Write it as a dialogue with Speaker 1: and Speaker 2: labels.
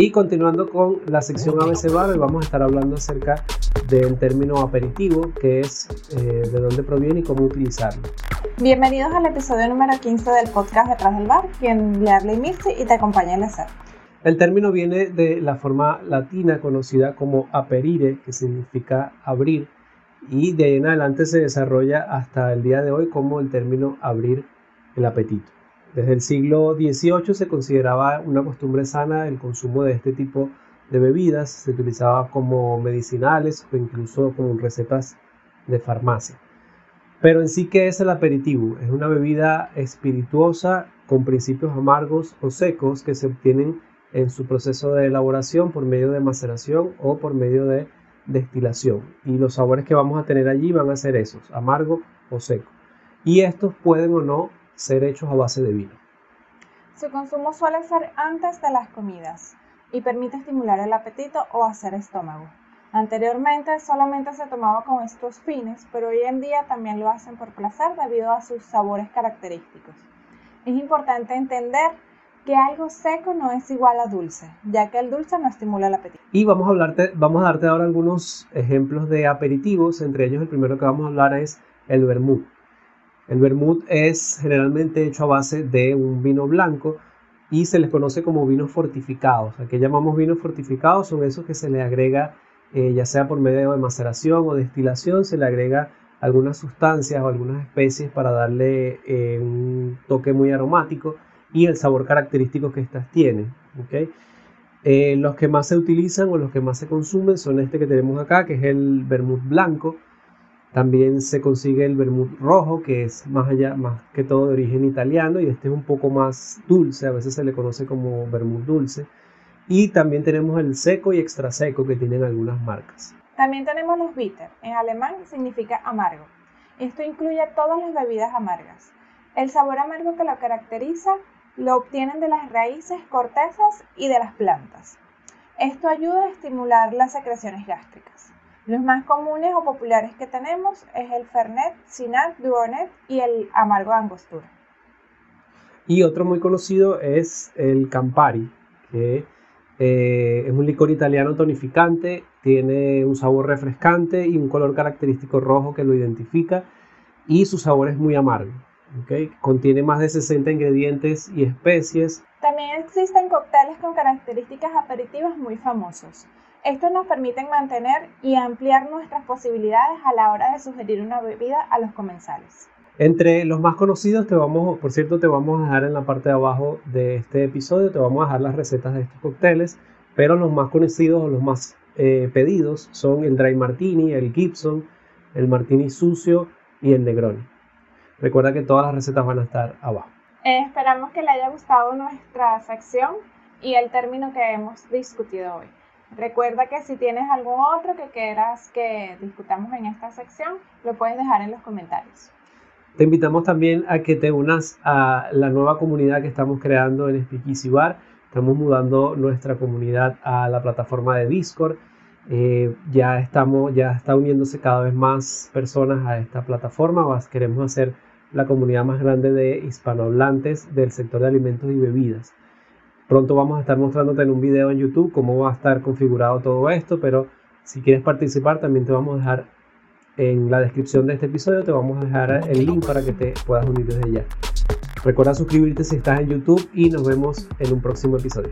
Speaker 1: Y continuando con la sección ABC Bar, vamos a estar hablando acerca del término aperitivo, que es eh, de dónde proviene y cómo utilizarlo.
Speaker 2: Bienvenidos al episodio número 15 del podcast Detrás del Bar, quien le habla Mirce y te acompaña en la sala.
Speaker 1: El término viene de la forma latina conocida como aperire, que significa abrir, y de ahí en adelante se desarrolla hasta el día de hoy como el término abrir el apetito. Desde el siglo XVIII se consideraba una costumbre sana el consumo de este tipo de bebidas, se utilizaba como medicinales o incluso como recetas de farmacia. Pero en sí, ¿qué es el aperitivo? Es una bebida espirituosa con principios amargos o secos que se obtienen en su proceso de elaboración por medio de maceración o por medio de destilación. Y los sabores que vamos a tener allí van a ser esos, amargo o seco. Y estos pueden o no ser hechos a base de vino.
Speaker 2: Su consumo suele ser antes de las comidas y permite estimular el apetito o hacer estómago. Anteriormente solamente se tomaba con estos fines, pero hoy en día también lo hacen por placer debido a sus sabores característicos. Es importante entender que algo seco no es igual a dulce, ya que el dulce no estimula el apetito.
Speaker 1: Y vamos a, hablarte, vamos a darte ahora algunos ejemplos de aperitivos, entre ellos el primero que vamos a hablar es el vermut. El vermut es generalmente hecho a base de un vino blanco y se les conoce como vinos fortificados. ¿A qué llamamos vinos fortificados? Son esos que se le agrega, eh, ya sea por medio de maceración o destilación, se le agrega algunas sustancias o algunas especies para darle eh, un toque muy aromático y el sabor característico que estas tienen. Eh, los que más se utilizan o los que más se consumen son este que tenemos acá, que es el vermut blanco también se consigue el vermut rojo, que es más allá, más que todo de origen italiano, y este es un poco más dulce, a veces se le conoce como vermut dulce. Y también tenemos el seco y extra seco que tienen algunas marcas.
Speaker 2: También tenemos los bitter, en alemán significa amargo. Esto incluye todas las bebidas amargas. El sabor amargo que lo caracteriza lo obtienen de las raíces, cortezas y de las plantas. Esto ayuda a estimular las secreciones gástricas. Los más comunes o populares que tenemos es el Fernet, Sinat, Duonet y el amargo Angostura.
Speaker 1: Y otro muy conocido es el Campari, que eh, es un licor italiano tonificante, tiene un sabor refrescante y un color característico rojo que lo identifica y su sabor es muy amargo. Contiene más de 60 ingredientes y especies.
Speaker 2: También existen cócteles con características aperitivas muy famosos. Estos nos permiten mantener y ampliar nuestras posibilidades a la hora de sugerir una bebida a los comensales.
Speaker 1: Entre los más conocidos, te vamos, por cierto, te vamos a dejar en la parte de abajo de este episodio, te vamos a dejar las recetas de estos cócteles, pero los más conocidos o los más eh, pedidos son el Dry Martini, el Gibson, el Martini sucio y el Negroni. Recuerda que todas las recetas van a estar abajo.
Speaker 2: Eh, esperamos que le haya gustado nuestra sección y el término que hemos discutido hoy. Recuerda que si tienes algún otro que quieras que discutamos en esta sección, lo puedes dejar en los comentarios.
Speaker 1: Te invitamos también a que te unas a la nueva comunidad que estamos creando en Bar. Estamos mudando nuestra comunidad a la plataforma de Discord. Eh, ya estamos, ya está uniéndose cada vez más personas a esta plataforma. Queremos hacer la comunidad más grande de hispanohablantes del sector de alimentos y bebidas. Pronto vamos a estar mostrándote en un video en YouTube cómo va a estar configurado todo esto, pero si quieres participar también te vamos a dejar en la descripción de este episodio, te vamos a dejar el link para que te puedas unir desde ya. Recuerda suscribirte si estás en YouTube y nos vemos en un próximo episodio.